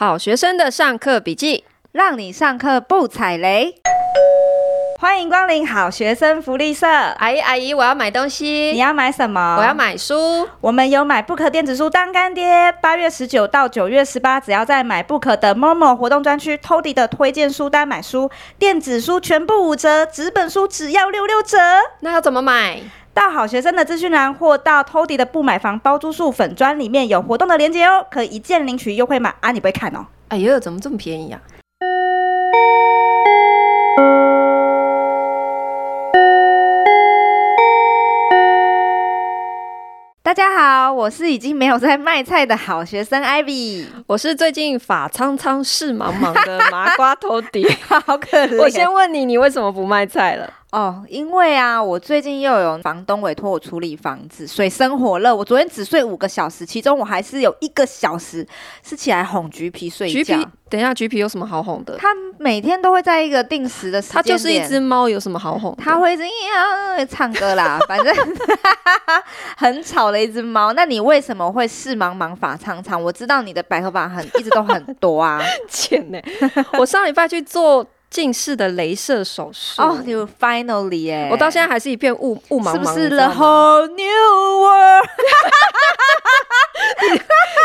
好学生的上课笔记，让你上课不踩雷。欢迎光临好学生福利社。阿姨，阿姨，我要买东西。你要买什么？我要买书。我们有买 Book 电子书当干爹。八月十九到九月十八，只要在买 Book 的 Momo 活动专区，Toddy 的推荐书单买书，电子书全部五折，纸本书只要六六折。那要怎么买？到好学生的资讯栏，或到 Toddy 的不买房包租数粉专里面有活动的链接哦，可以一键领取优惠码啊！你不会看哦？哎呦，怎么这么便宜啊？大家好，我是已经没有在卖菜的好学生 Ivy，我是最近法苍苍事茫茫的麻瓜 Toddy，好可怜。我先问你，你为什么不卖菜了？哦，因为啊，我最近又有房东委托我处理房子，水深火热。我昨天只睡五个小时，其中我还是有一个小时是起来哄橘皮睡觉。橘皮，等一下，橘皮有什么好哄的？他每天都会在一个定时的时间，他就是一只猫，有什么好哄？它会这样唱歌啦，反正很吵的一只猫。那你为什么会事茫茫法苍苍？我知道你的白头发很一直都很多啊，钱呢？我上礼拜去做。近视的镭射手术哦，You finally 哎，我到现在还是一片雾雾茫茫，是不是 The whole new world？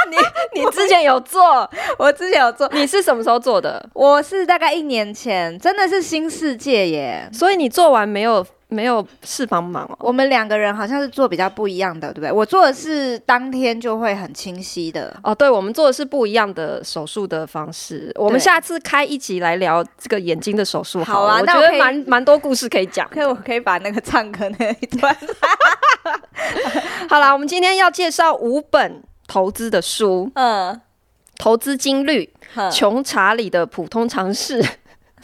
你你你之前有做？我之前有做。你是什么时候做的？我是大概一年前，真的是新世界耶！所以你做完没有？没有事帮忙哦。我们两个人好像是做比较不一样的，对不对？我做的是当天就会很清晰的哦。对，我们做的是不一样的手术的方式。我们下次开一集来聊这个眼睛的手术好，好啊。我觉得蛮蛮多故事可以讲。可以，我可以把那个唱歌那一段。好啦，我们今天要介绍五本投资的书。嗯，投资金律，穷查理的普通常识。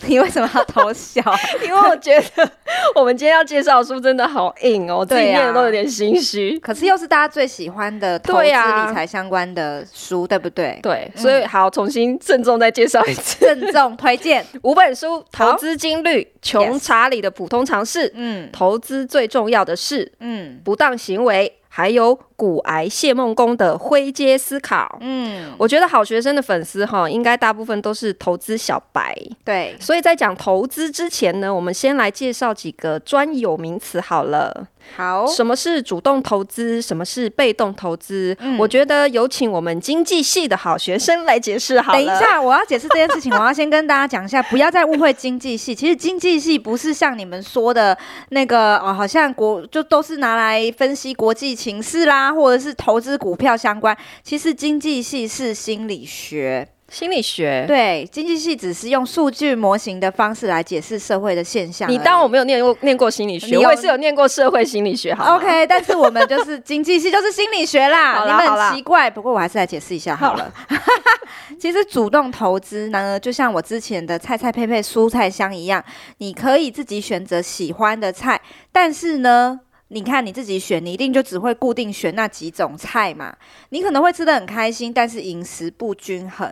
你为什么要偷笑？因为我觉得我们今天要介绍的书真的好硬哦，我自己念的都有点心虚。可是又是大家最喜欢的投资理财相关的书，对不对？对，所以好，重新郑重再介绍一次，郑重推荐。五本书：投资金律、穷查理的普通常识、嗯，投资最重要的事、嗯，不当行为，还有。骨癌谢梦工的灰阶思考，嗯，我觉得好学生的粉丝哈，应该大部分都是投资小白，对，所以在讲投资之前呢，我们先来介绍几个专有名词好了。好，什么是主动投资？什么是被动投资？嗯，我觉得有请我们经济系的好学生来解释好。等一下，我要解释这件事情，我要先跟大家讲一下，不要再误会经济系。其实经济系不是像你们说的那个哦，好像国就都是拿来分析国际情势啦。或者是投资股票相关，其实经济系是心理学。心理学对，经济系只是用数据模型的方式来解释社会的现象。你当我没有念过念过心理学，我也是有念过社会心理学。好，OK，但是我们就是经济系，就是心理学啦。你们很奇怪，不过我还是来解释一下好了。好 其实主动投资呢，就像我之前的菜菜配配蔬菜箱一样，你可以自己选择喜欢的菜，但是呢。你看你自己选，你一定就只会固定选那几种菜嘛？你可能会吃的很开心，但是饮食不均衡。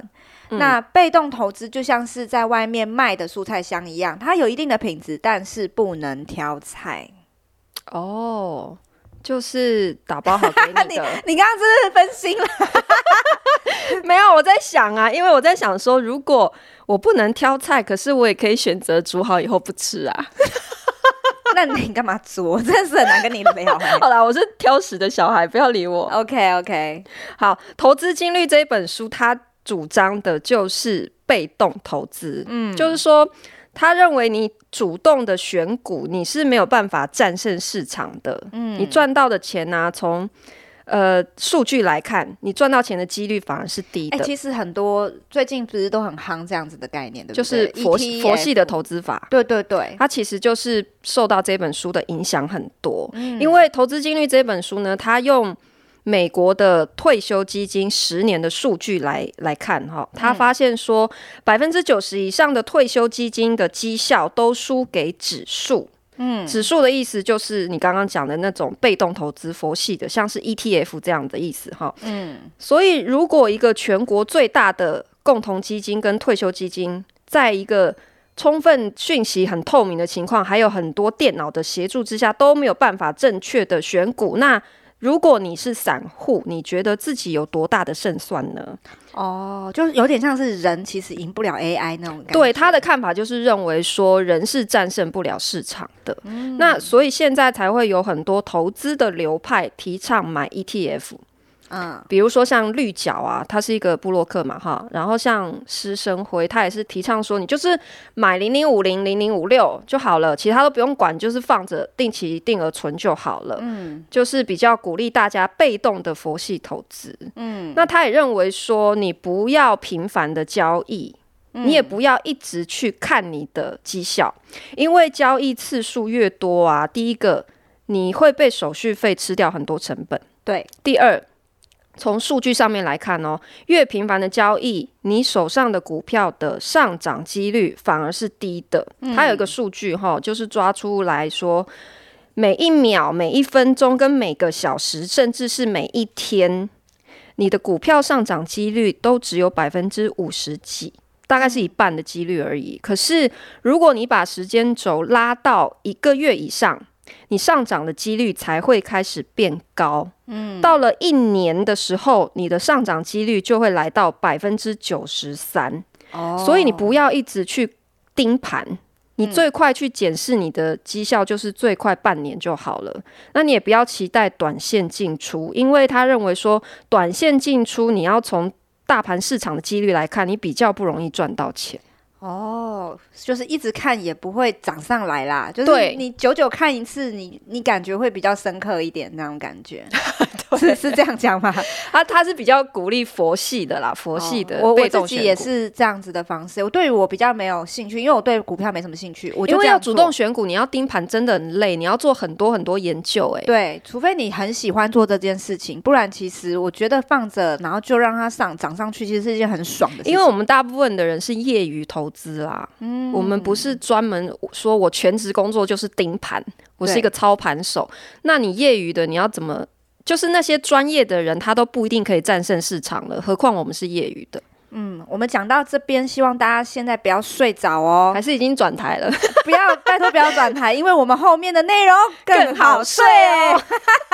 嗯。那被动投资就像是在外面卖的蔬菜箱一样，它有一定的品质，但是不能挑菜。哦，就是打包好给你的。你你刚刚是不是分心了？没有，我在想啊，因为我在想说，如果我不能挑菜，可是我也可以选择煮好以后不吃啊。那你干嘛煮？我？真的是很难跟你聊。好啦，我是挑食的小孩，不要理我。OK OK，好，《投资金律》这一本书，它主张的就是被动投资。嗯，就是说，他认为你主动的选股，你是没有办法战胜市场的。嗯，你赚到的钱呢、啊，从呃，数据来看，你赚到钱的几率反而是低的。欸、其实很多最近不是都很夯这样子的概念，对不对？就是佛佛系的投资法。对对对，它其实就是受到这本书的影响很多。嗯、因为《投资金律》这本书呢，它用美国的退休基金十年的数据来来看，哈，他发现说百分之九十以上的退休基金的绩效都输给指数。嗯，指数的意思就是你刚刚讲的那种被动投资佛系的，像是 ETF 这样的意思哈。嗯，所以如果一个全国最大的共同基金跟退休基金，在一个充分讯息很透明的情况，还有很多电脑的协助之下，都没有办法正确的选股，那如果你是散户，你觉得自己有多大的胜算呢？哦，就有点像是人其实赢不了 AI 那种感觉。对，他的看法就是认为说人是战胜不了市场的。嗯，那所以现在才会有很多投资的流派提倡买 ETF。嗯，比如说像绿角啊，他是一个布洛克嘛，哈，然后像施生辉，他也是提倡说，你就是买零零五零零零五六就好了，其他都不用管，就是放着定期定额存就好了。嗯，就是比较鼓励大家被动的佛系投资。嗯，那他也认为说，你不要频繁的交易，你也不要一直去看你的绩效，因为交易次数越多啊，第一个你会被手续费吃掉很多成本。对，第二。从数据上面来看哦，越频繁的交易，你手上的股票的上涨几率反而是低的。它有一个数据哈，就是抓出来说，每一秒、每一分钟跟每个小时，甚至是每一天，你的股票上涨几率都只有百分之五十几，大概是一半的几率而已。可是，如果你把时间轴拉到一个月以上，你上涨的几率才会开始变高，嗯，到了一年的时候，你的上涨几率就会来到百分之九十三。哦，所以你不要一直去盯盘，你最快去检视你的绩效，就是最快半年就好了。那你也不要期待短线进出，因为他认为说短线进出，你要从大盘市场的几率来看，你比较不容易赚到钱。哦，就是一直看也不会涨上来啦，就是你久久看一次，你你感觉会比较深刻一点那种感觉，是是这样讲吗？他他是比较鼓励佛系的啦，佛系的。哦、我我自己也是这样子的方式。我对于我比较没有兴趣，因为我对股票没什么兴趣。我就因为要主动选股，你要盯盘真的很累，你要做很多很多研究、欸。哎，对，除非你很喜欢做这件事情，不然其实我觉得放着，然后就让它上涨上去，其实是一件很爽的事情。因为我们大部分的人是业余投。投资啦，嗯，我们不是专门说我全职工作就是盯盘，我是一个操盘手。那你业余的，你要怎么？就是那些专业的人，他都不一定可以战胜市场了，何况我们是业余的。嗯，我们讲到这边，希望大家现在不要睡着哦，还是已经转台了？不要，拜托不要转台，因为我们后面的内容更好睡哦。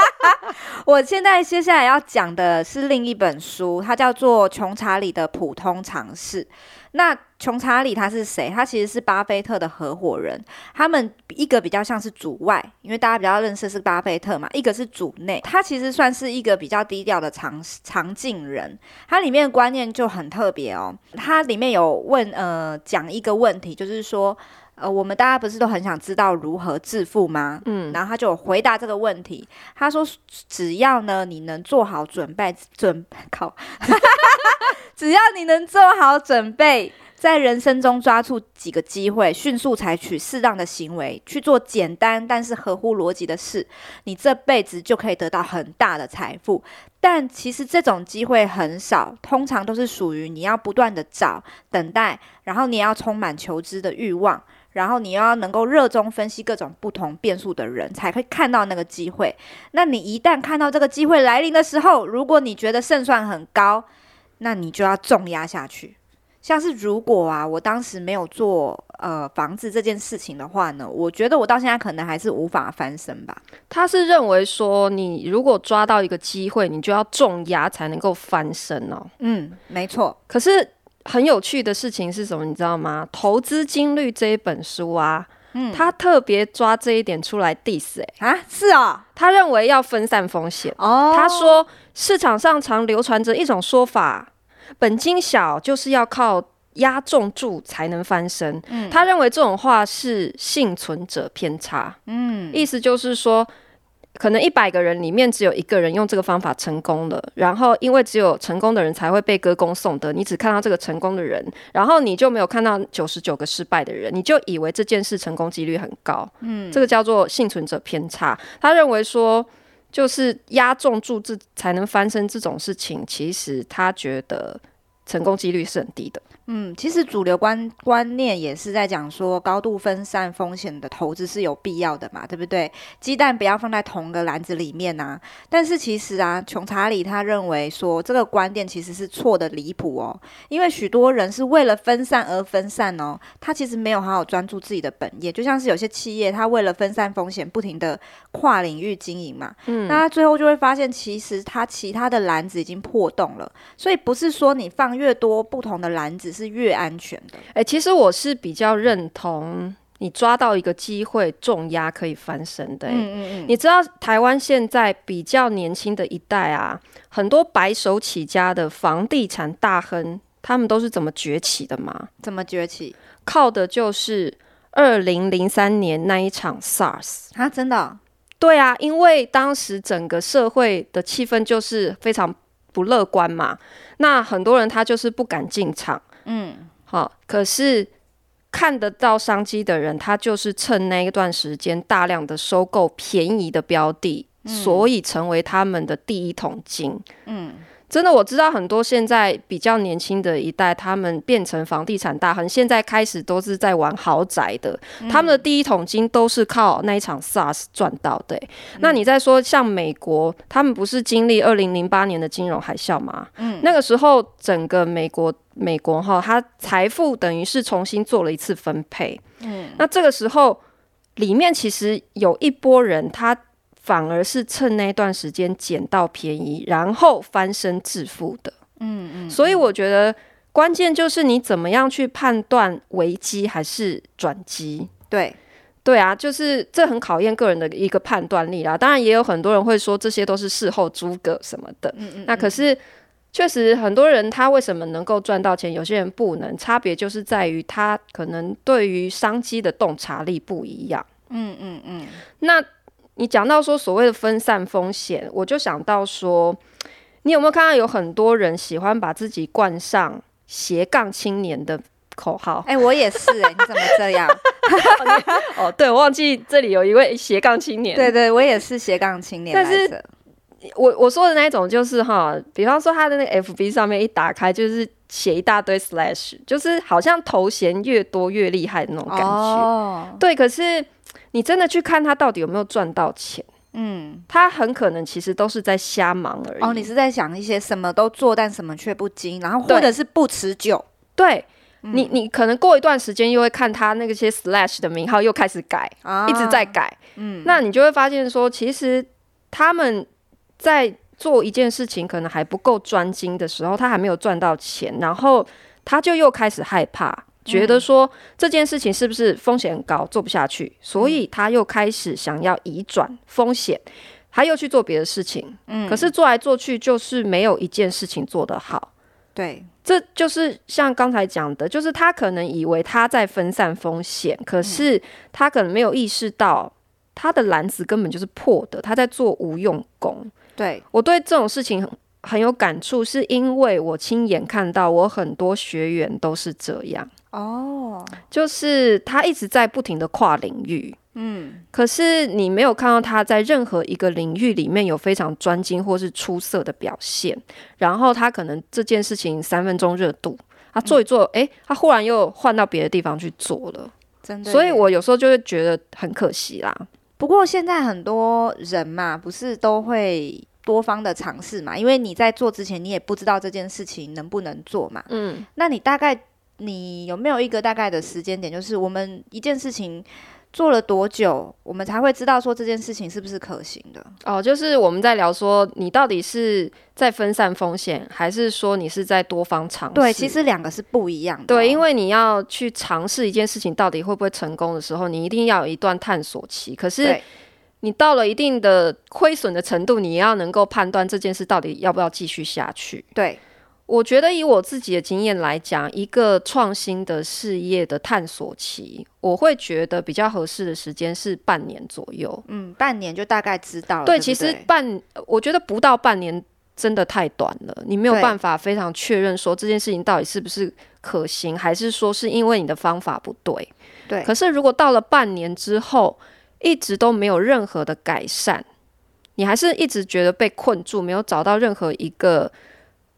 我现在接下来要讲的是另一本书，它叫做《穷查理的普通常识》。那穷查理他是谁？他其实是巴菲特的合伙人。他们一个比较像是主外，因为大家比较认识是巴菲特嘛。一个是主内，他其实算是一个比较低调的常常进人。他里面的观念就很特别哦。他里面有问呃讲一个问题，就是说呃我们大家不是都很想知道如何致富吗？嗯，然后他就回答这个问题。他说只要呢你能做好准备准 靠。只要你能做好准备，在人生中抓住几个机会，迅速采取适当的行为，去做简单但是合乎逻辑的事，你这辈子就可以得到很大的财富。但其实这种机会很少，通常都是属于你要不断的找、等待，然后你要充满求知的欲望，然后你要能够热衷分析各种不同变数的人，才会看到那个机会。那你一旦看到这个机会来临的时候，如果你觉得胜算很高，那你就要重压下去，像是如果啊，我当时没有做呃房子这件事情的话呢，我觉得我到现在可能还是无法翻身吧。他是认为说，你如果抓到一个机会，你就要重压才能够翻身哦。嗯，没错。可是很有趣的事情是什么？你知道吗？《投资金律》这一本书啊，嗯，他特别抓这一点出来 diss 哎、欸、啊，是哦，他认为要分散风险哦。他说市场上常流传着一种说法。本金小就是要靠压重注才能翻身。嗯，他认为这种话是幸存者偏差。嗯，意思就是说，可能一百个人里面只有一个人用这个方法成功了，然后因为只有成功的人才会被歌功颂德，你只看到这个成功的人，然后你就没有看到九十九个失败的人，你就以为这件事成功几率很高。嗯，这个叫做幸存者偏差。他认为说。就是押重注这才能翻身这种事情，其实他觉得成功几率是很低的。嗯，其实主流观观念也是在讲说，高度分散风险的投资是有必要的嘛，对不对？鸡蛋不要放在同个篮子里面啊。但是其实啊，穷查理他认为说这个观点其实是错的离谱哦，因为许多人是为了分散而分散哦，他其实没有好好专注自己的本业，就像是有些企业，他为了分散风险，不停的跨领域经营嘛，嗯，那他最后就会发现，其实他其他的篮子已经破洞了，所以不是说你放越多不同的篮子。是越安全的。哎、欸，其实我是比较认同你抓到一个机会重压可以翻身的、欸。嗯嗯嗯。你知道台湾现在比较年轻的一代啊，很多白手起家的房地产大亨，他们都是怎么崛起的吗？怎么崛起？靠的就是二零零三年那一场 SARS 啊！真的、哦？对啊，因为当时整个社会的气氛就是非常不乐观嘛，那很多人他就是不敢进场。嗯，好。可是看得到商机的人，他就是趁那一段时间大量的收购便宜的标的，嗯，所以成为他们的第一桶金。嗯。真的，我知道很多现在比较年轻的一代，他们变成房地产大亨，现在开始都是在玩豪宅的。嗯、他们的第一桶金都是靠那一场 SARS 赚到的、欸嗯。那你再说像美国，他们不是经历二零零八年的金融海啸吗？嗯，那个时候整个美国，美国哈，它财富等于是重新做了一次分配。嗯，那这个时候里面其实有一波人，他。反而是趁那段时间捡到便宜，然后翻身致富的。嗯嗯，所以我觉得关键就是你怎么样去判断危机还是转机。对，对啊，就是这很考验个人的一个判断力啦。当然也有很多人会说这些都是事后诸葛什么的。嗯嗯，那可是确实很多人他为什么能够赚到钱，有些人不能，差别就是在于他可能对于商机的洞察力不一样。嗯嗯嗯，那。你讲到说所谓的分散风险，我就想到说，你有没有看到有很多人喜欢把自己冠上斜杠青年的口号？哎、欸，我也是哎、欸，你怎么这样？哦，对，我忘记这里有一位斜杠青年。对，对对，我也是斜杠青年。但是，我我说的那一种就是哈，比方说他的那个 FB 上面一打开就是写一大堆 slash，就是好像头衔越多越厉害的那种感觉。哦，对，可是。你真的去看他到底有没有赚到钱？嗯，他很可能其实都是在瞎忙而已。哦，你是在想一些什么都做，但什么却不精，然后或者是不持久。对，嗯、你你可能过一段时间又会看他那个些 slash 的名号又开始改，啊、一直在改。嗯，那你就会发现说，其实他们在做一件事情可能还不够专精的时候，他还没有赚到钱，然后他就又开始害怕。觉得说这件事情是不是风险很高，做不下去，所以他又开始想要移转风险，他又去做别的事情。嗯，可是做来做去就是没有一件事情做得好。对，这就是像刚才讲的，就是他可能以为他在分散风险，可是他可能没有意识到他的篮子根本就是破的，他在做无用功。对，我对这种事情很很有感触，是因为我亲眼看到我很多学员都是这样。哦、oh.，就是他一直在不停的跨领域，嗯，可是你没有看到他在任何一个领域里面有非常专精或是出色的表现，然后他可能这件事情三分钟热度，他做一做，哎、嗯。欸，他忽然又换到别的地方去做了，真的，所以我有时候就会觉得很可惜啦。不过现在很多人嘛，不是都会多方的尝试嘛，因为你在做之前，你也不知道这件事情能不能做嘛，嗯，那你大概。你有没有一个大概的时间点？就是我们一件事情做了多久，我们才会知道说这件事情是不是可行的？哦，就是我们在聊说，你到底是在分散风险，还是说你是在多方尝试？对，其实两个是不一样的。对，因为你要去尝试一件事情到底会不会成功的时候，你一定要有一段探索期。可是你到了一定的亏损的程度，你要能够判断这件事到底要不要继续下去。对。我觉得以我自己的经验来讲，一个创新的事业的探索期，我会觉得比较合适的时间是半年左右。嗯，半年就大概知道了。对，对对，其实半，我觉得不到半年真的太短了，你没有办法非常确认说这件事情到底是不是可行，还是说是因为你的方法不对。对。可是如果到了半年之后，一直都没有任何的改善，你还是一直觉得被困住，没有找到任何一个。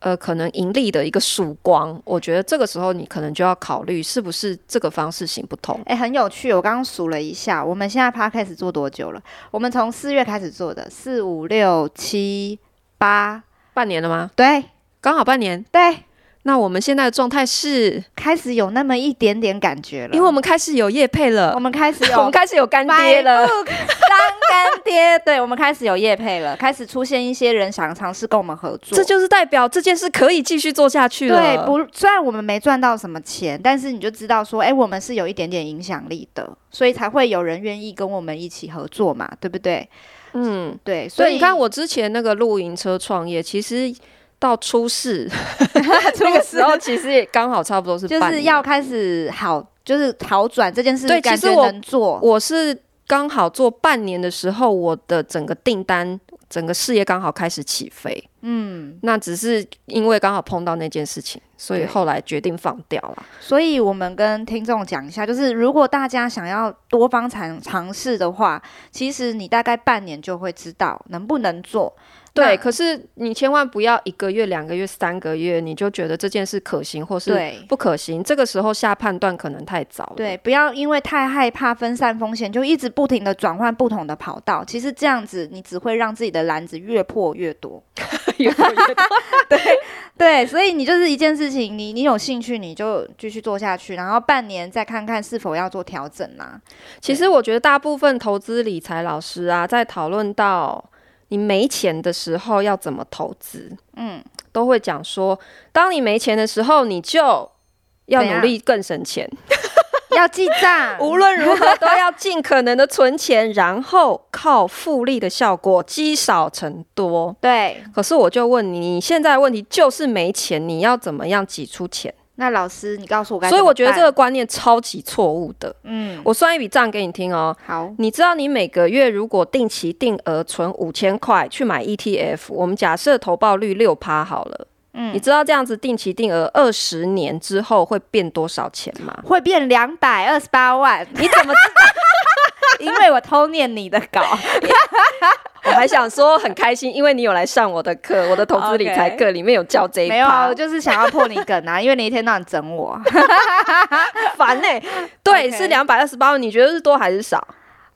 呃，可能盈利的一个曙光，我觉得这个时候你可能就要考虑是不是这个方式行不通。哎、欸，很有趣，我刚刚数了一下，我们现在 Podcast 做多久了？我们从四月开始做的，四五六七八，半年了吗？对，刚好半年。对。那我们现在的状态是？开始有那么一点点感觉了，因为我们开始有业配了，我们开始有，我们开始有干爹了，当干爹，对，我们开始有业配了，开始出现一些人想尝试跟我们合作，这就是代表这件事可以继续做下去了。对，不，虽然我们没赚到什么钱，但是你就知道说，哎，我们是有一点点影响力的，所以才会有人愿意跟我们一起合作嘛，对不对？嗯，对，所以你看我之前那个露营车创业，其实。到出事 那个时候，其实也刚好差不多是就是要开始好，就是好转这件事。对，其实我能做，我是刚好做半年的时候，我的整个订单、整个事业刚好开始起飞。嗯，那只是因为刚好碰到那件事情，所以后来决定放掉了。所以我们跟听众讲一下，就是如果大家想要多方尝尝试的话，其实你大概半年就会知道能不能做。对，可是你千万不要一个月、两个月、三个月，你就觉得这件事可行或是不可行，这个时候下判断可能太早了。对，不要因为太害怕分散风险，就一直不停的转换不同的跑道。其实这样子，你只会让自己的篮子越破越多，越破越多。对对，所以你就是一件事情，你你有兴趣，你就继续做下去，然后半年再看看是否要做调整啊。其实我觉得大部分投资理财老师啊，在讨论到。你没钱的时候要怎么投资？嗯，都会讲说，当你没钱的时候，你就要努力更省钱，要记账，无论如何都要尽可能的存钱，然后靠复利的效果积少成多。对，可是我就问你，你现在问题就是没钱，你要怎么样挤出钱？那老师，你告诉我该，所以我觉得这个观念超级错误的。嗯，我算一笔账给你听哦。好，你知道你每个月如果定期定额存五千块去买 ETF，我们假设投报率六趴好了。嗯，你知道这样子定期定额二十年之后会变多少钱吗？会变两百二十八万。你怎么知道？因为我偷念你的稿。我还想说很开心，因为你有来上我的课，我的投资理财课里面有教这一趴。没有啊，我就是想要破你梗啊，因为你一天到晚整我，烦呢、欸。对，Okay. 是两百二十八万，你觉得是多还是少？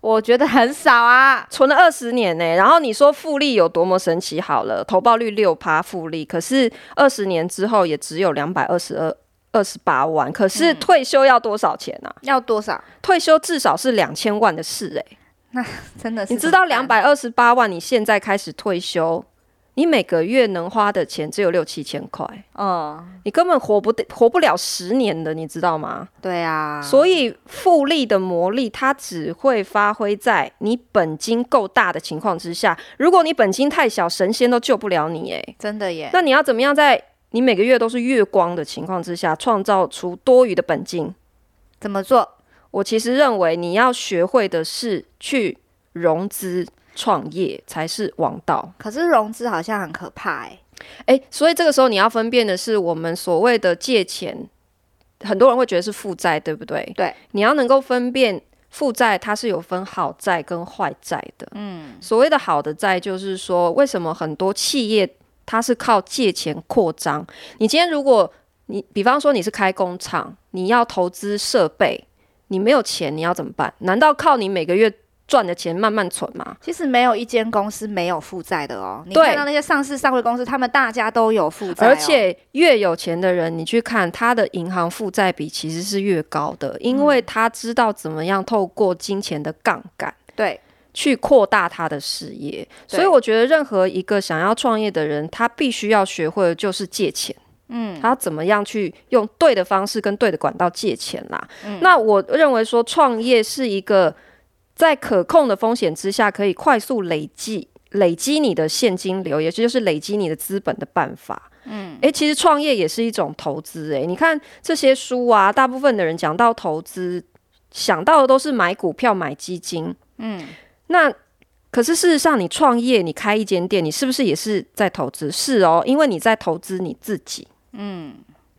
我觉得很少啊，存了二十年呢、欸。然后你说复利有多么神奇？好了，投报率六趴复利，可是二十年之后也只有两百二十二二十八万。可是退休要多少钱呢、啊？要多少？退休至少是两千万的事哎、欸。那真的是，你知道两百二十八万，你现在开始退休，你每个月能花的钱只有六七千块，嗯，你根本活不活不了十年的，你知道吗？对啊，所以复利的魔力，它只会发挥在你本金够大的情况之下。如果你本金太小，神仙都救不了你，哎，真的耶。那你要怎么样在你每个月都是月光的情况之下，创造出多余的本金？怎么做？我其实认为你要学会的是去融资创业才是王道。可是融资好像很可怕哎、欸欸、所以这个时候你要分辨的是我们所谓的借钱，很多人会觉得是负债，对不对？对，你要能够分辨负债，它是有分好债跟坏债的。嗯，所谓的好的债，就是说为什么很多企业它是靠借钱扩张？你今天如果你比方说你是开工厂，你要投资设备。你没有钱，你要怎么办？难道靠你每个月赚的钱慢慢存吗？其实没有一间公司没有负债的哦。你看到那些上市上柜公司，他们大家都有负债哦。而且越有钱的人，你去看他的银行负债比其实是越高的，因为他知道怎么样透过金钱的杠杆，对，去扩大他的事业。所以我觉得任何一个想要创业的人，他必须要学会的就是借钱。嗯，他怎么样去用对的方式跟对的管道借钱啦？嗯，那我认为说创业是一个在可控的风险之下，可以快速累积累积你的现金流，也就是累积你的资本的办法。嗯，诶，其实创业也是一种投资。诶，你看这些书啊，大部分的人讲到投资，想到的都是买股票、买基金。嗯，那可是事实上，你创业，你开一间店，你是不是也是在投资？是哦，因为你在投资你自己。嗯，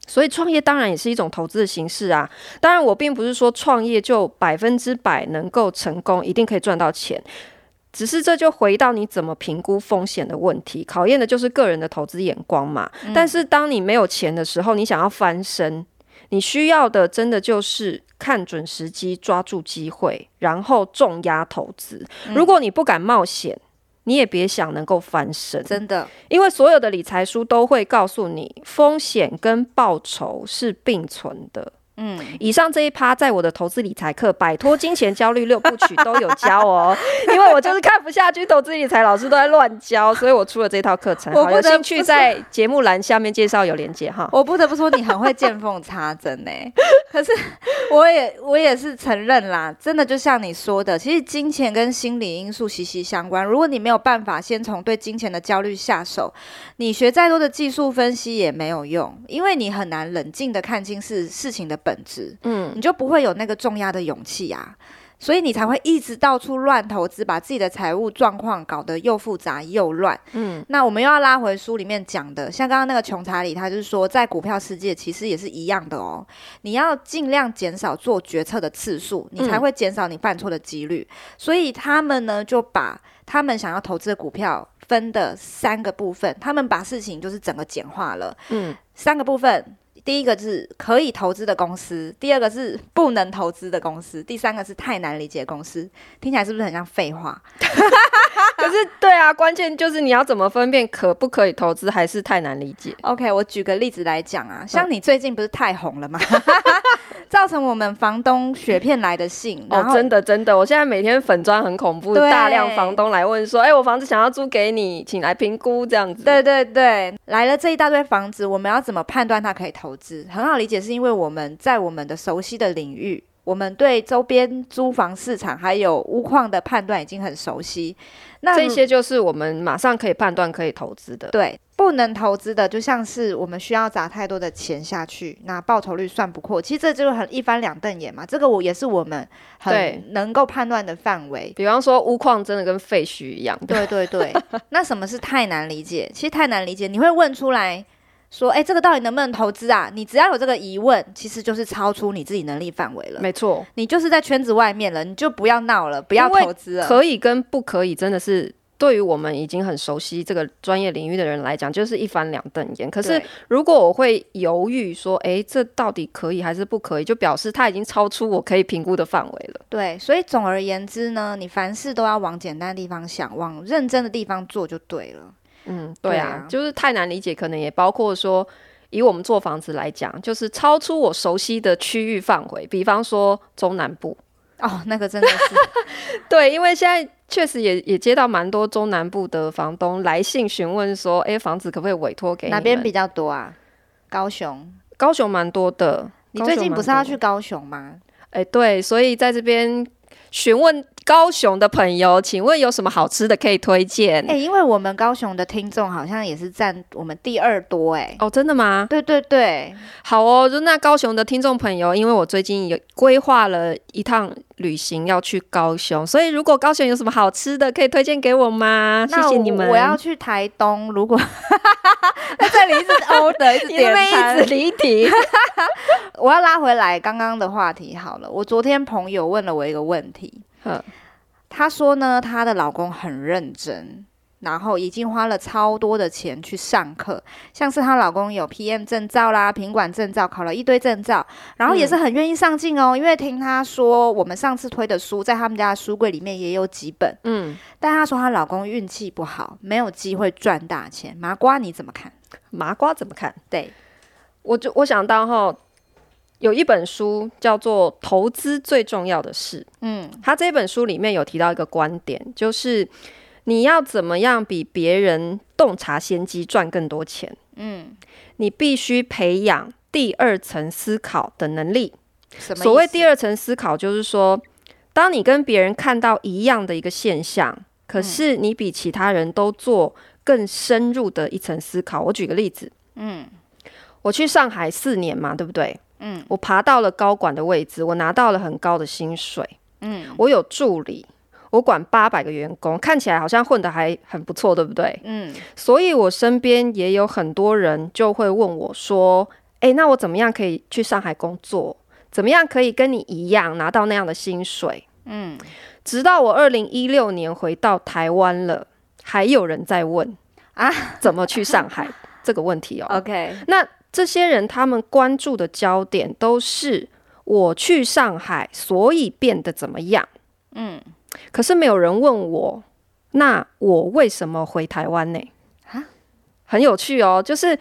所以创业当然也是一种投资的形式啊。当然，我并不是说创业就百分之百能够成功，一定可以赚到钱。只是这就回到你怎么评估风险的问题，考验的就是个人的投资眼光嘛。嗯。但是当你没有钱的时候，你想要翻身，你需要的真的就是看准时机，抓住机会，然后重压投资。如果你不敢冒险，你也别想能够翻身。真的，因为所有的理财书都会告诉你，风险跟报酬是并存的。嗯，以上这一趴在我的投资理财课《摆脱金钱焦虑六部曲》都有教哦。因为我就是看不下去，投资理财老师都在乱教，所以我出了这套课程。我，有兴趣在节目栏下面介绍有连接哈。我不得不说，你很会见缝插针呢。可是我也我也是承认啦，真的就像你说的，其实金钱跟心理因素息息相关。如果你没有办法先从对金钱的焦虑下手，你学再多的技术分析也没有用，因为你很难冷静的看清是事情的本质，嗯，你就不会有那个重压的勇气啊，所以你才会一直到处乱投资，把自己的财务状况搞得又复杂又乱，嗯。那我们又要拉回书里面讲的，像刚刚那个穷查理，他就是说，在股票世界其实也是一样的哦，你要尽量减少做决策的次数，你才会减少你犯错的几率。嗯。所以他们呢，就把他们想要投资的股票分的三个部分，他们把事情就是整个简化了，嗯，三个部分。第一个是可以投资的公司，第二个是不能投资的公司，第三个是太难理解的公司。听起来是不是很像废话？可是对啊，关键就是你要怎么分辨可不可以投资，还是太难理解？OK，我举个例子来讲啊，像你最近不是太红了吗？造成我们房东雪片来的信哦，真的真的，我现在每天粉砖很恐怖，大量房东来问说，哎、欸，我房子想要租给你，请来评估这样子。对对对，来了这一大堆房子，我们要怎么判断它可以投资？很好理解，是因为我们在我们的熟悉的领域。我们对周边租房市场还有屋况的判断已经很熟悉，那这些就是我们马上可以判断可以投资的。对，不能投资的，就像是我们需要砸太多的钱下去，那报酬率算不过。其实这就很一翻两瞪眼嘛，这个我也是我们很能够判断的范围。比方说屋况真的跟废墟一样。对对对，那什么是太难理解？其实太难理解，你会问出来。说，哎，这个到底能不能投资啊？你只要有这个疑问，其实就是超出你自己能力范围了。没错，你就是在圈子外面了，你就不要闹了，不要投资了。可以跟不可以，真的是对于我们已经很熟悉这个专业领域的人来讲，就是一翻两瞪眼。可是如果我会犹豫说，哎，这到底可以还是不可以，就表示它已经超出我可以评估的范围了。对，所以总而言之呢，你凡事都要往简单的地方想，往认真的地方做就对了。嗯，对啊，对啊，就是太难理解，可能也包括说，以我们做房子来讲，就是超出我熟悉的区域范围，比方说中南部。哦，那个真的是，对，因为现在确实也也接到蛮多中南部的房东来信询问说，哎，房子可不可以委托给你？哪边比较多啊？高雄，高雄蛮多的。你最近不是要去高雄吗？哎，对，所以在这边。询问高雄的朋友，请问有什么好吃的可以推荐？哎、欸，因为我们高雄的听众好像也是占我们第二多哎。哦，真的吗？对对对，好哦。就那高雄的听众朋友，因为我最近有规划了一趟旅行要去高雄，所以如果高雄有什么好吃的，可以推荐给我吗？谢谢你们。我要去台东，如果 在这里一直 order，一直点餐，一直离题。我要拉回来刚刚的话题好了。我昨天朋友问了我一个问题。嗯，她说呢，她的老公很认真，然后已经花了超多的钱去上课，像是她老公有 PM 证照啦、品管证照，考了一堆证照，然后也是很愿意上进哦。因为听她说，我们上次推的书在他们家的书柜里面也有几本，嗯，但她说她老公运气不好，没有机会赚大钱。麻瓜你怎么看？麻瓜怎么看？对，我就我想到哈。有一本书叫做《投资最重要的事》，嗯，他这本书里面有提到一个观点，就是你要怎么样比别人洞察先机赚更多钱，嗯，你必须培养第二层思考的能力。什么？所谓第二层思考，就是说，当你跟别人看到一样的一个现象，可是你比其他人都做更深入的一层思考。我举个例子，嗯，我去上海四年嘛，对不对？嗯，我爬到了高管的位置，我拿到了很高的薪水。嗯，我有助理，我管八百个员工，看起来好像混得还很不错，对不对？嗯，所以我身边也有很多人就会问我说：“诶，那我怎么样可以去上海工作？怎么样可以跟你一样拿到那样的薪水？”嗯，直到我二零一六年回到台湾了，还有人在问啊，怎么去上海这个问题哦。OK，那这些人他们关注的焦点都是我去上海，所以变得怎么样？嗯，可是没有人问我，那我为什么回台湾呢？啊，很有趣哦，就是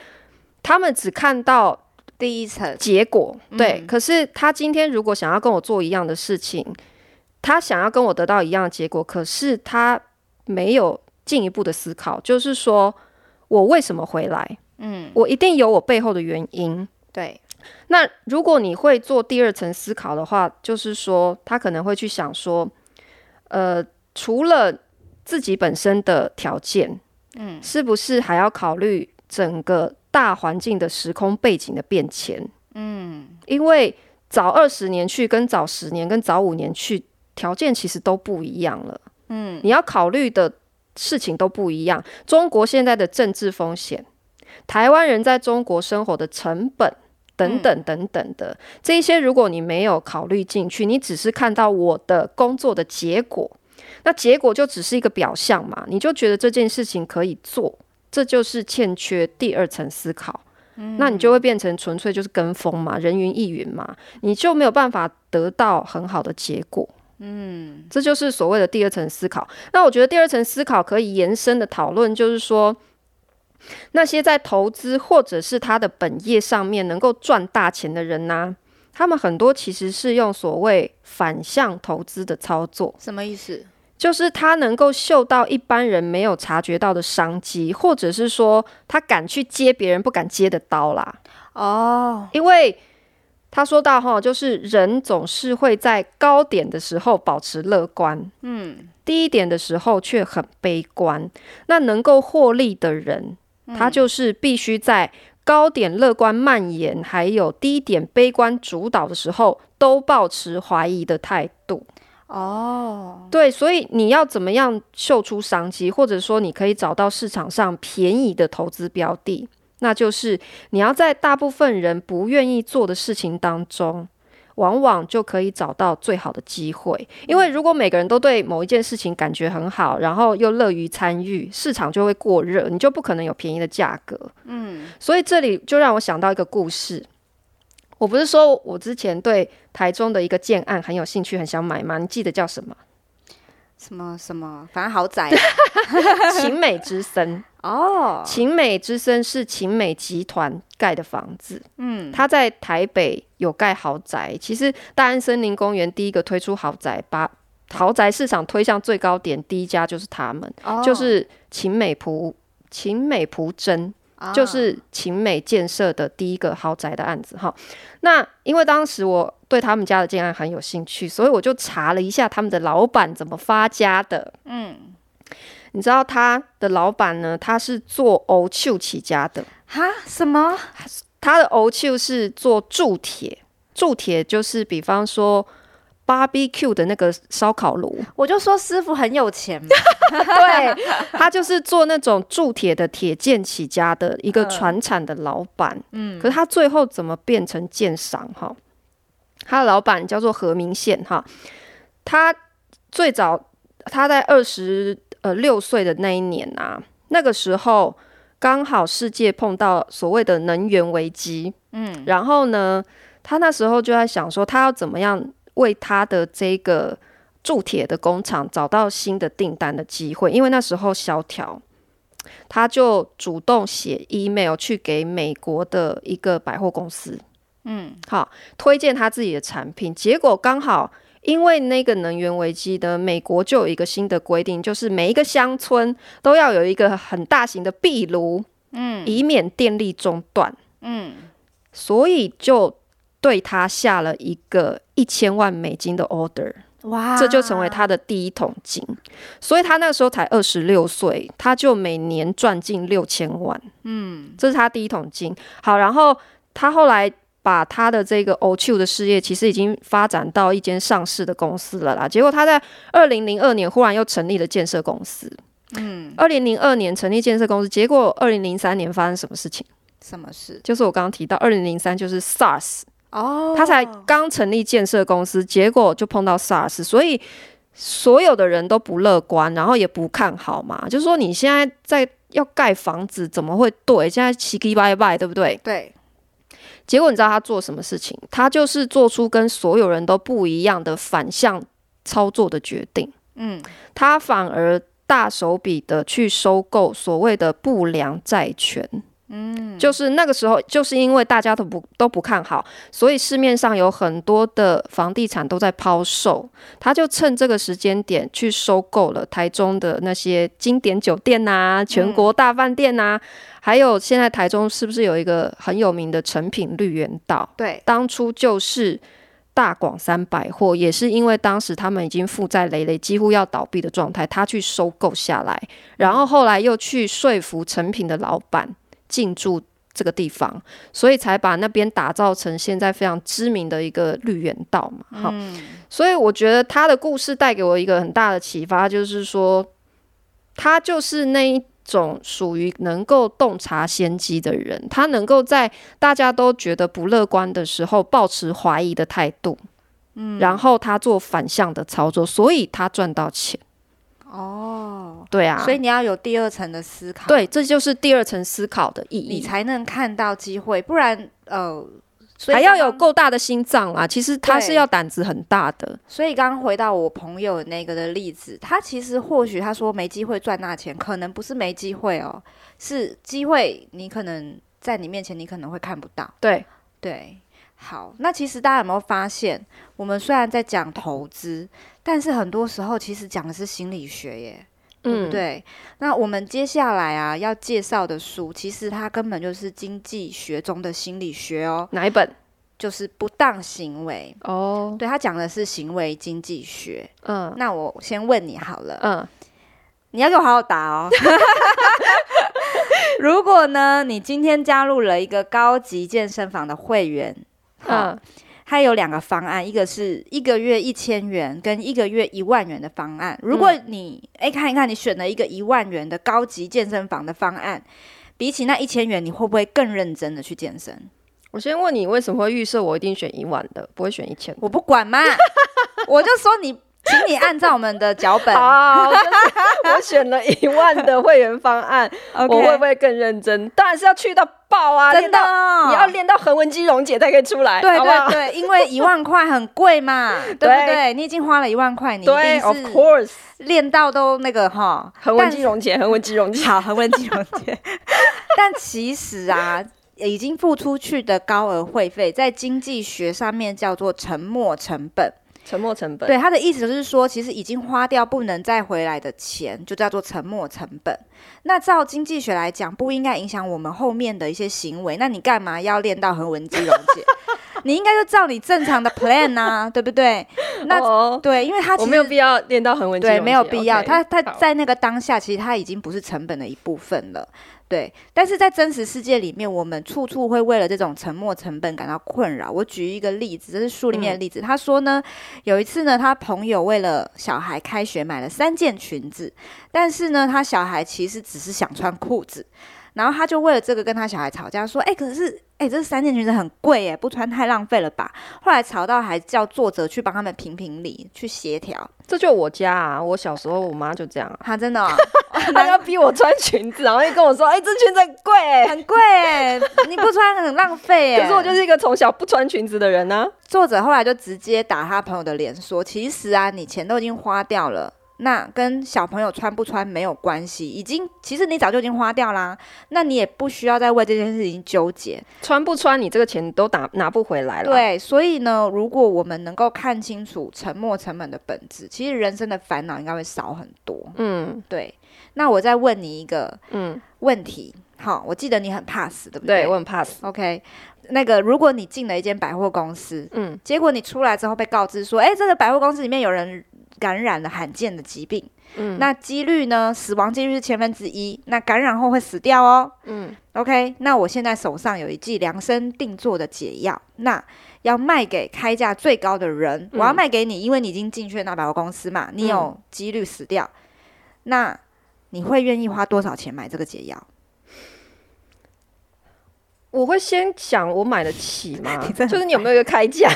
他们只看到。第一层结果对，嗯、可是他今天如果想要跟我做一样的事情，他想要跟我得到一样的结果，可是他没有进一步的思考，就是说我为什么回来？嗯，我一定有我背后的原因。对，那如果你会做第二层思考的话，就是说他可能会去想说，呃，除了自己本身的条件，嗯，是不是还要考虑整个？大环境的时空背景的变迁，嗯，因为早二十年去跟早十年跟早五年去，条件其实都不一样了，嗯，你要考虑的事情都不一样。中国现在的政治风险，台湾人在中国生活的成本等等等等的，嗯，这一些，如果你没有考虑进去，你只是看到我的工作的结果，那结果就只是一个表象嘛，你就觉得这件事情可以做。这就是欠缺第二层思考，嗯，那你就会变成纯粹就是跟风嘛，人云亦云嘛，你就没有办法得到很好的结果。嗯，这就是所谓的第二层思考。那我觉得第二层思考可以延伸的讨论，就是说那些在投资或者是他的本业上面能够赚大钱的人呢，啊，他们很多其实是用所谓反向投资的操作。什么意思？就是他能够嗅到一般人没有察觉到的商机，或者是说他敢去接别人不敢接的刀啦。哦，因为他说到哈，就是人总是会在高点的时候保持乐观，嗯，低点的时候却很悲观。那能够获利的人，他就是必须在高点乐观蔓延，还有低点悲观主导的时候，都保持怀疑的态度。哦，oh. 对，所以你要怎么样嗅出商机，或者说你可以找到市场上便宜的投资标的，那就是你要在大部分人不愿意做的事情当中，往往就可以找到最好的机会。因为如果每个人都对某一件事情感觉很好，然后又乐于参与，市场就会过热，你就不可能有便宜的价格。嗯，所以这里就让我想到一个故事。我不是说我之前对台中的一个建案很有兴趣，很想买吗？你记得叫什么？什么什么？反正豪宅。晴美之森哦，晴美之森是晴美集团盖的房子。嗯，他在台北有盖豪宅。其实大安森林公园第一个推出豪宅，把豪宅市场推向最高点，第一家就是他们，哦、就是晴美朴勤美朴真。就是秦美建设的第一个豪宅的案子哈。那因为当时我对他们家的建案很有兴趣，所以我就查了一下他们的老板怎么发家的。嗯，你知道他的老板呢？他是做欧丘起家的。哈？什么？他的欧丘是做铸铁，铸铁就是比方说。Barbecue 的那个烧烤炉，我就说师傅很有钱嘛。对，他就是做那种铸铁的铁剑起家的一个传产的老板。嗯，可是他最后怎么变成剑商？哈，他的老板叫做何明宪哈。他最早他在二十呃六岁的那一年啊，那个时候刚好世界碰到所谓的能源危机。嗯，然后呢，他那时候就在想说，他要怎么样？为他的这个铸铁的工厂找到新的订单的机会，因为那时候萧条，他就主动写 email 去给美国的一个百货公司，嗯，好，推荐他自己的产品。结果刚好因为那个能源危机的美国就有一个新的规定，就是每一个乡村都要有一个很大型的壁炉，嗯，以免电力中断，嗯，所以就。对他下了一个一千万美金的 order，哇，这就成为他的第一桶金。所以他那个时候才二十六岁，他就每年赚进六千万。嗯，这是他第一桶金。好，然后他后来把他的这个欧丘的事业，其实已经发展到一间上市的公司了啦。结果他在二零零二年忽然又成立了建设公司。嗯，二零零二年成立建设公司，结果二零零三年发生什么事情？什么事？就是我刚刚提到，二零零三就是 SARS。哦，他才刚成立建设公司，结果就碰到 SARS，所以所有的人都不乐观，然后也不看好嘛。就是说你现在在要盖房子，怎么会对？现在七七八八，对不对？对。结果你知道他做什么事情？他就是做出跟所有人都不一样的反向操作的决定。嗯，他反而大手笔的去收购所谓的不良债权。嗯，就是那个时候，就是因为大家都不都不看好，所以市面上有很多的房地产都在抛售，他就趁这个时间点去收购了台中的那些经典酒店呐、啊、全国大饭店呐、啊，嗯、还有现在台中是不是有一个很有名的成品绿园道？对，当初就是大广三百货，也是因为当时他们已经负债累累，几乎要倒闭的状态，他去收购下来，然后后来又去说服成品的老板。进驻这个地方，所以才把那边打造成现在非常知名的一个绿园道嘛。好，嗯，所以我觉得他的故事带给我一个很大的启发，就是说，他就是那一种属于能够洞察先机的人，他能够在大家都觉得不乐观的时候，保持怀疑的态度，嗯，然后他做反向的操作，所以他赚到钱。哦，对啊，所以你要有第二层的思考，对，这就是第二层思考的意义，你才能看到机会，不然呃，还要有够大的心脏啦。其实他是要胆子很大的。所以刚刚回到我朋友那个的例子，他其实或许他说没机会赚那钱，可能不是没机会哦，是机会你可能在你面前你可能会看不到。对对。好，那其实大家有没有发现，我们虽然在讲投资，但是很多时候其实讲的是心理学耶，嗯、对不对？那我们接下来啊要介绍的书，其实它根本就是经济学中的心理学哦。哪一本？就是不当行为哦。对，它讲的是行为经济学。嗯，那我先问你好了，嗯，你要给我好好答哦。如果呢，你今天加入了一个高级健身房的会员。嗯，它有两个方案，一个是一个月一千元，跟一个月一万元的方案。如果你哎、看一看，你选了一个一万元的高级健身房的方案，比起那一千元，你会不会更认真的去健身？我先问你，为什么会预设我一定选一万的，不会选一千？我不管嘛，我就说你。请你按照我们的脚本。好，我选了一万的会员方案 我会不会更认真？当然是要去到爆啊！真的，哦，你要练到横纹肌溶解才可以出来。对对对，因为一万块很贵嘛，对不对？对你已经花了一万块，你一定是 of course 练到都那个哈，横纹肌溶解，横纹肌溶解，好，横纹肌溶解。但其实啊，已经付出去的高额会费，在经济学上面叫做沉没成本。沉没成本，对，他的意思就是说，其实已经花掉不能再回来的钱，就叫做沉没成本。那照经济学来讲，不应该影响我们后面的一些行为。那你干嘛要练到横纹肌溶解？你应该就照你正常的 plan 啊，对不对？那、oh, 对，因为他其实我没有必要练到横纹肌对，没有必要。Okay, 他他在那个当下，其实他已经不是成本的一部分了。对，但是在真实世界里面，我们处处会为了这种沉没成本感到困扰。我举一个例子，这是书里面的例子。嗯、他说呢，有一次呢，他朋友为了小孩开学买了三件裙子，但是呢，他小孩其实只是想穿裤子。然后他就为了这个跟他小孩吵架，说：“哎，可是哎，这三件裙子很贵耶，不穿太浪费了吧？”后来吵到还叫作者去帮他们评评理，去协调。这就我家啊，我小时候我妈就这样，她真的、哦，她要逼我穿裙子，然后又跟我说：“哎，这裙子很贵，很贵哎，你不穿很浪费哎。”可是我就是一个从小不穿裙子的人呢、啊。作者后来就直接打他朋友的脸，说：“其实啊，你钱都已经花掉了。”那跟小朋友穿不穿没有关系，已经其实你早就已经花掉啦，那你也不需要再为这件事情纠结，穿不穿你这个钱都拿拿不回来了。对，所以呢，如果我们能够看清楚沉没成本的本质，其实人生的烦恼应该会少很多。嗯，对。那我再问你一个嗯问题，嗯、好，我记得你很怕死，对不对？对，我很怕死。OK，那个如果你进了一间百货公司，嗯，结果你出来之后被告知说，哎，这个百货公司里面有人。感染了罕见的疾病，嗯，那几率呢？死亡几率是千分之一，那感染后会死掉哦，嗯，OK，那我现在手上有一剂量身定做的解药，那要卖给开价最高的人，嗯、我要卖给你，因为你已经进去了那百货公司嘛，你有几率死掉，嗯、那你会愿意花多少钱买这个解药？我会先想我买得起吗？就是你有没有一个开价？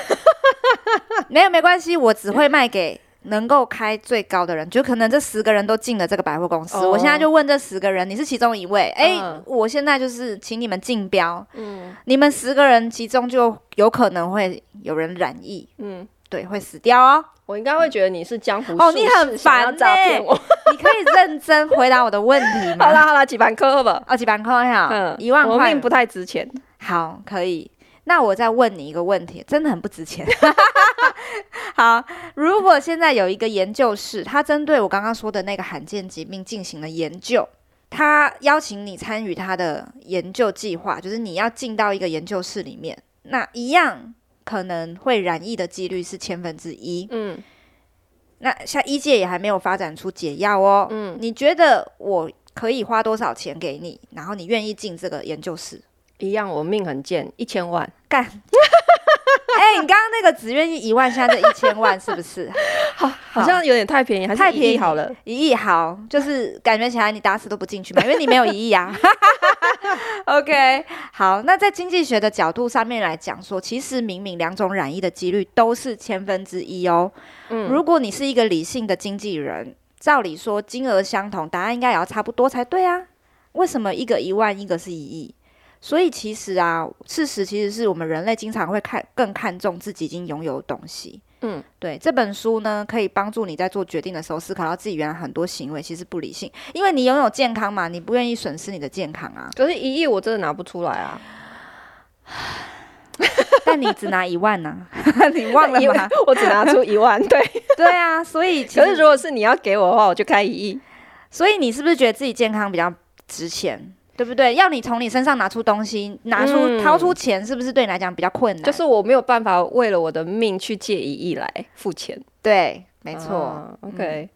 没有没关系，我只会卖给能够开最高的人。就可能这十个人都进了这个百货公司，哦、我现在就问这十个人，你是其中一位。哎、嗯，我现在就是请你们竞标。嗯，你们十个人其中就有可能会有人染疫。嗯，对，会死掉哦。我应该会觉得你是江湖哦，你很烦诈骗我。你可以认真回答我的问题吗？好啦好啦，几万块吧。哦，几万块哈，嗯，一万块。我命不太值钱。好，可以。那我再问你一个问题，真的很不值钱。好，如果现在有一个研究室，他针对我刚刚说的那个罕见疾病进行了研究，他邀请你参与他的研究计划，就是你要进到一个研究室里面，那一样。可能会染疫的几率是千分之一。嗯，那像医界也还没有发展出解药哦。嗯，你觉得我可以花多少钱给你，然后你愿意进这个研究室？一样，我命很贱，一千万干。哎、欸，你刚刚那个只愿意一万，现在这一千万是不是？好，好像有点太便宜，还是太便宜好了。一亿好，就是感觉起来你打死都不进去嘛，因为你没有一亿啊。OK，好，那在经济学的角度上面来讲说，其实明明两种染疫的几率都是千分之一哦。嗯，如果你是一个理性的经纪人，照理说金额相同，答案应该也要差不多才对啊。为什么一个一万，一个是一亿？所以其实啊，事实其实是我们人类经常会看更看重自己已经拥有的东西。嗯，对，这本书呢，可以帮助你在做决定的时候思考到自己原来很多行为其实不理性，因为你拥有健康嘛，你不愿意损失你的健康啊。可是，一亿我真的拿不出来啊。但你只拿一万呢、啊？你忘了 吗？我只拿出一万。对，对啊。所以，可是如果是你要给我的话，我就开一亿。所以，你是不是觉得自己健康比较值钱？对不对？要你从你身上拿出东西，拿出、嗯、掏出钱，是不是对你来讲比较困难？就是我没有办法为了我的命去借一亿来付钱。对，没错。啊、OK，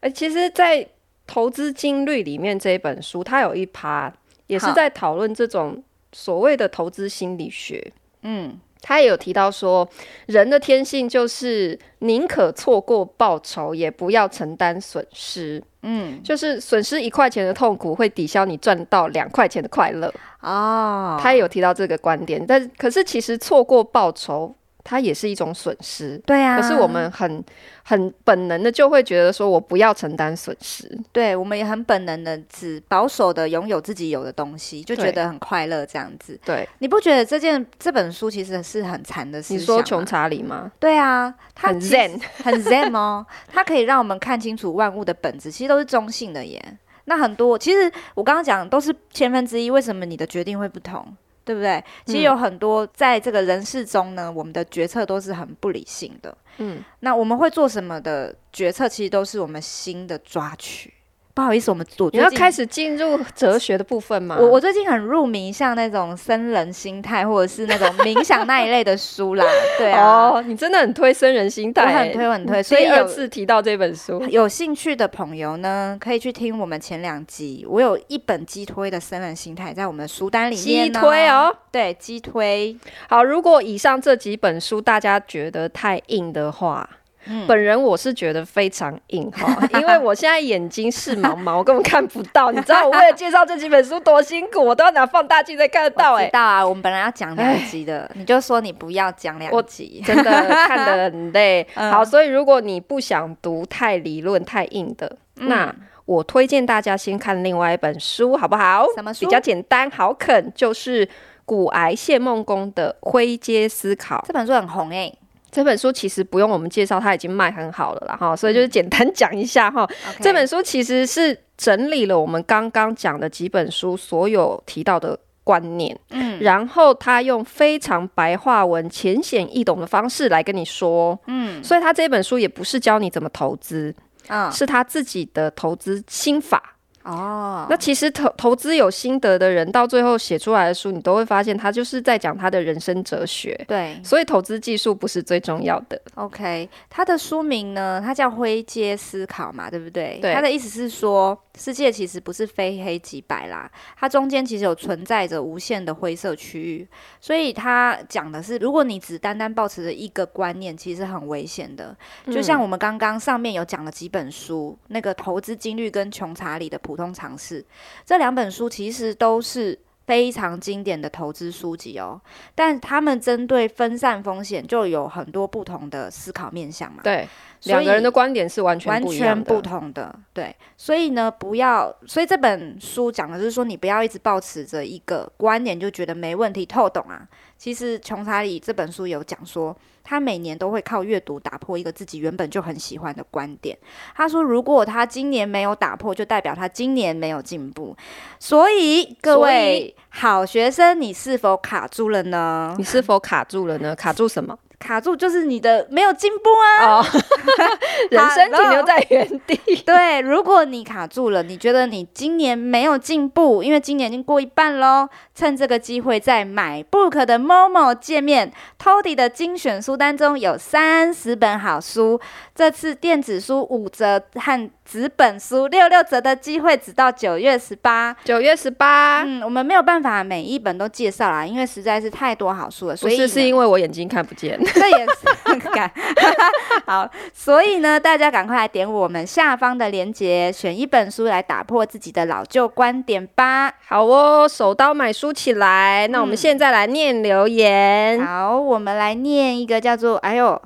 哎、嗯，其实，在《投资金律》里面这一本书，它有一趴也是在讨论这种所谓的投资心理学。嗯。他也有提到说，人的天性就是宁可错过报酬，也不要承担损失。嗯，就是损失一块钱的痛苦，会抵消你赚到两块钱的快乐。哦，他也有提到这个观点，但可是其实错过报酬。它也是一种损失，对啊。可是我们很很本能的就会觉得说，我不要承担损失。对，我们也很本能的只保守的拥有自己有的东西，就觉得很快乐这样子。对，你不觉得这件这本书其实是很残的事情？你说穷查理吗？对啊，它很 zen，很 zen 哦。它可以让我们看清楚万物的本质，其实都是中性的耶。那很多其实我刚刚讲都是千分之一，为什么你的决定会不同？对不对？其实有很多在这个人事中呢，嗯、我们的决策都是很不理性的。嗯，那我们会做什么的决策，其实都是我们心的抓取。不好意思，我们我你要开始进入哲学的部分吗？我我最近很入迷，像那种僧人心态，或者是那种冥想那一类的书啦。对啊，哦，你真的很推僧人心态，我很推，我很推。所以有次提到这本书，有兴趣的朋友呢，可以去听我们前两集。我有一本激推的僧人心态，在我们的书单里面。激推哦，对，激推。好，如果以上这几本书大家觉得太硬的话。嗯、本人我是觉得非常硬哈，因为我现在眼睛视茫茫，我根本看不到。你知道我为了介绍这几本书多辛苦，我都要拿放大镜才看得到 哎、欸。知道啊，我们本来要讲两集的，你就说你不要讲两集，真的看得很累。嗯、好，所以如果你不想读太理论、太硬的，嗯、那我推荐大家先看另外一本书，好不好？什么书？比较简单好啃，就是古癌谢梦工的《灰阶思考》。这本书很红哎、欸。这本书其实不用我们介绍，它已经卖很好了啦哈，所以就是简单 讲一下哈。Okay. 这本书其实是整理了我们刚刚讲的几本书所有提到的观念，嗯，然后他用非常白话文、浅显易懂的方式来跟你说，嗯，所以他这本书也不是教你怎么投资，嗯，是他自己的投资心法。哦，那其实投投资有心得的人，到最后写出来的书，你都会发现他就是在讲他的人生哲学。对，所以投资技术不是最重要的。OK，他的书名呢，他叫《灰阶思考》嘛，对不对？对。他的意思是说，世界其实不是非黑即白啦，它中间其实有存在着无限的灰色区域。所以他讲的是，如果你只单单保持着一个观念，其实很危险的。就像我们刚刚上面有讲了几本书，那个投资金律跟穷查理的普普通尝试，这两本书其实都是非常经典的投资书籍哦，但他们针对分散风险就有很多不同的思考面向嘛。对，两个人的观点是完全完全不同的。对，所以呢，不要，所以这本书讲的就是说，你不要一直保持着一个观点就觉得没问题、透懂啊。其实穷查理这本书有讲说，他每年都会靠阅读打破一个自己原本就很喜欢的观点。他说，如果他今年没有打破，就代表他今年没有进步。所以各位好学生，你是否卡住了呢？你是否卡住了呢？卡住什么？卡住就是你的没有进步啊！Oh, 人生停留在原地。对，如果你卡住了，你觉得你今年没有进步，因为今年已经过一半喽。趁这个机会，在 MyBook 的 Momo 界面，Toddy 的精选书单中有三十本好书。这次电子书五折和纸本书六六折的机会，只到九月十八。九月十八，嗯，我们没有办法每一本都介绍啦，因为实在是太多好书了。所以是是因为我眼睛看不见。这也是很赶。好，所以呢，大家赶快来点我们下方的链接，选一本书来打破自己的老旧观点吧。好哦，手刀买书起来。那我们现在来念留言。嗯、好，我们来念一个叫做“哎呦，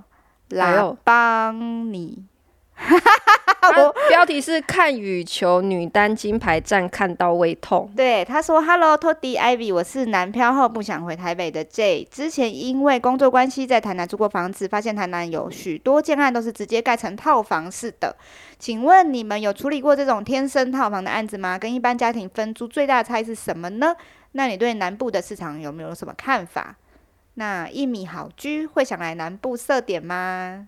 来帮你”。我标题是看羽球女单金牌战看到胃痛。对，他说：“Hello Toddy Ivy，我是南漂后不想回台北的 J。之前因为工作关系在台南租过房子，发现台南有许多建案都是直接盖成套房式的。请问你们有处理过这种天生套房的案子吗？跟一般家庭分租最大的差异是什么呢？那你对南部的市场有没有什么看法？那一米好居会想来南部设点吗？”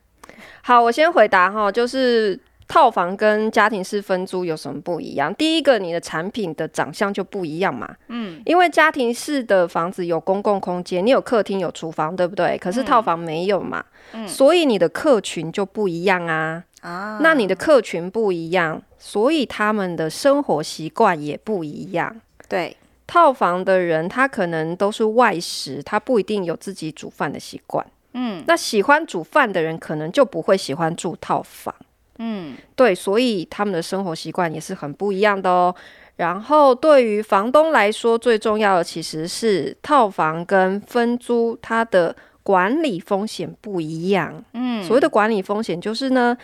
好，我先回答哈，就是套房跟家庭式分租有什么不一样？第一个，你的产品的长相就不一样嘛，嗯，因为家庭式的房子有公共空间，你有客厅有厨房，对不对？可是套房没有嘛，嗯，所以你的客群就不一样啊，啊，那你的客群不一样，所以他们的生活习惯也不一样。对，套房的人他可能都是外食，他不一定有自己煮饭的习惯。嗯，那喜欢煮饭的人可能就不会喜欢住套房。嗯，对，所以他们的生活习惯也是很不一样的哦。然后对于房东来说，最重要的其实是套房跟分租，它的管理风险不一样。嗯，所谓的管理风险就是呢，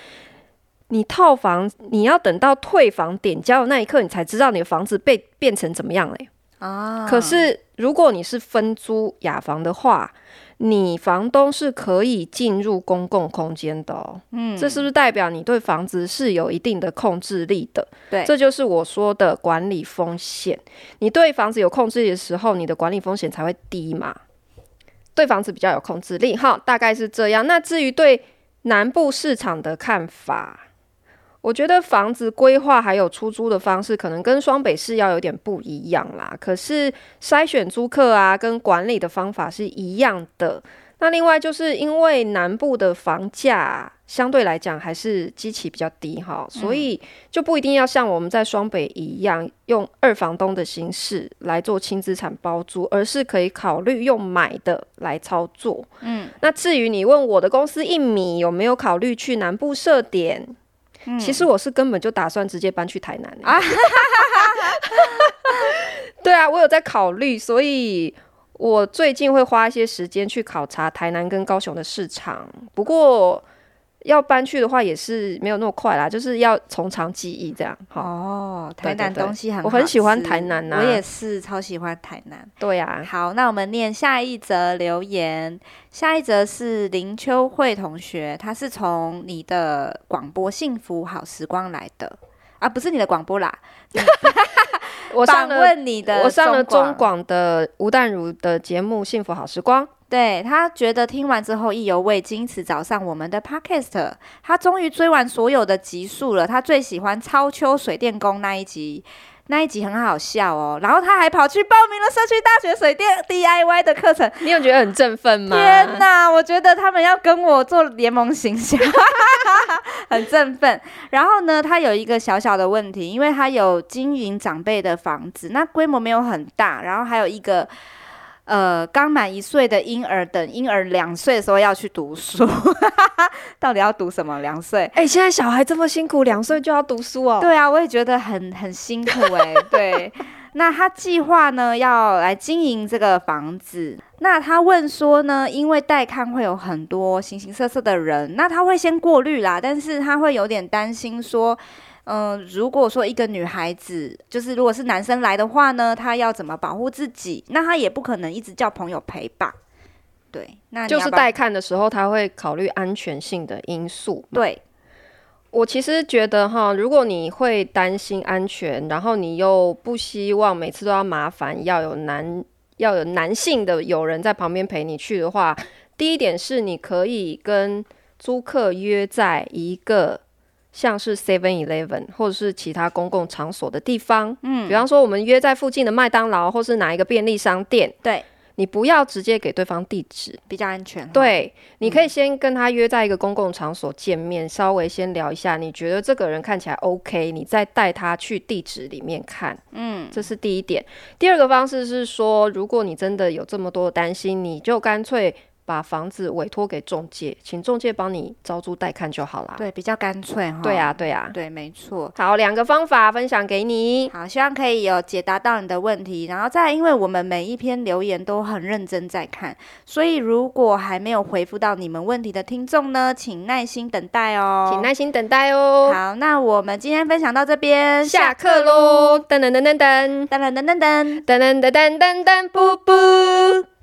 你套房你要等到退房点交的那一刻，你才知道你的房子被变成怎么样嘞。啊，可是如果你是分租雅房的话，你房东是可以进入公共空间的哦，嗯，这是不是代表你对房子是有一定的控制力的？对，这就是我说的管理风险。你对房子有控制力的时候，你的管理风险才会低嘛。对房子比较有控制力，哈，大概是这样。那至于对南部市场的看法。我觉得房子规划还有出租的方式，可能跟双北市要有点不一样啦。可是筛选租客啊，跟管理的方法是一样的。那另外就是因为南部的房价相对来讲还是基期比较低哈，所以就不一定要像我们在双北一样用二房东的形式来做轻资产包租，而是可以考虑用买的来操作。嗯，那至于你问我的公司一米有没有考虑去南部设点？其实我是根本就打算直接搬去台南。啊，对啊，我有在考虑，所以我最近会花一些时间去考察台南跟高雄的市场。不过。要搬去的话也是没有那么快啦，就是要从长计议这样。哦，台南东西很好，我很喜欢台南呐、啊，我也是超喜欢台南。对呀、啊，好，那我们念下一则留言，下一则是林秋慧同学，他是从你的广播《幸福好时光》来的啊，不是你的广播啦，我上了你的，我上了中广的吴淡如的节目《幸福好时光》。对，他觉得听完之后意犹未尽，因此找上我们的 Podcast，他终于追完所有的集数了。他最喜欢超秋水电工那一集，那一集很好笑哦。然后他还跑去报名了社区大学水电 DIY 的课程。你有觉得很振奋吗？天哪，我觉得他们要跟我做联盟形象，很振奋。然后呢，他有一个小小的问题，因为他有经营长辈的房子，那规模没有很大，然后还有一个。呃，刚满一岁的婴儿，等婴儿两岁的时候要去读书，到底要读什么？两岁？哎、欸，现在小孩这么辛苦，两岁就要读书哦。对啊，我也觉得很很辛苦哎、欸。对，那他计划呢要来经营这个房子。那他问说呢，因为带看会有很多形形色色的人，那他会先过滤啦，但是他会有点担心说，嗯、呃，如果说一个女孩子，就是如果是男生来的话呢，他要怎么保护自己？那他也不可能一直叫朋友陪吧？对，那就是带看的时候，他会考虑安全性的因素。对，我其实觉得哈，如果你会担心安全，然后你又不希望每次都要麻烦，要有男。要有男性的友人在旁边陪你去的话，第一点是你可以跟租客约在一个像是 Seven Eleven 或者是其他公共场所的地方，嗯，比方说我们约在附近的麦当劳或是哪一个便利商店，对。你不要直接给对方地址，比较安全。对，你可以先跟他约在一个公共场所见面，嗯，稍微先聊一下，你觉得这个人看起来 OK，你再带他去地址里面看。嗯，这是第一点。第二个方式是说，如果你真的有这么多的担心，你就干脆。把房子委托给中介，请中介帮你招租代看就好啦。对，比较干脆哈。对呀、啊，对呀、啊，对，没错。好，两个方法分享给你。好，希望可以有解答到你的问题。然后再，因为我们每一篇留言都很认真在看，所以如果还没有回复到你们问题的听众呢，请耐心等待哦。请耐心等待哦。好，那我们今天分享到这边，下课喽！噔噔噔噔噔噔噔噔噔噔噔噔噔噔噔噔。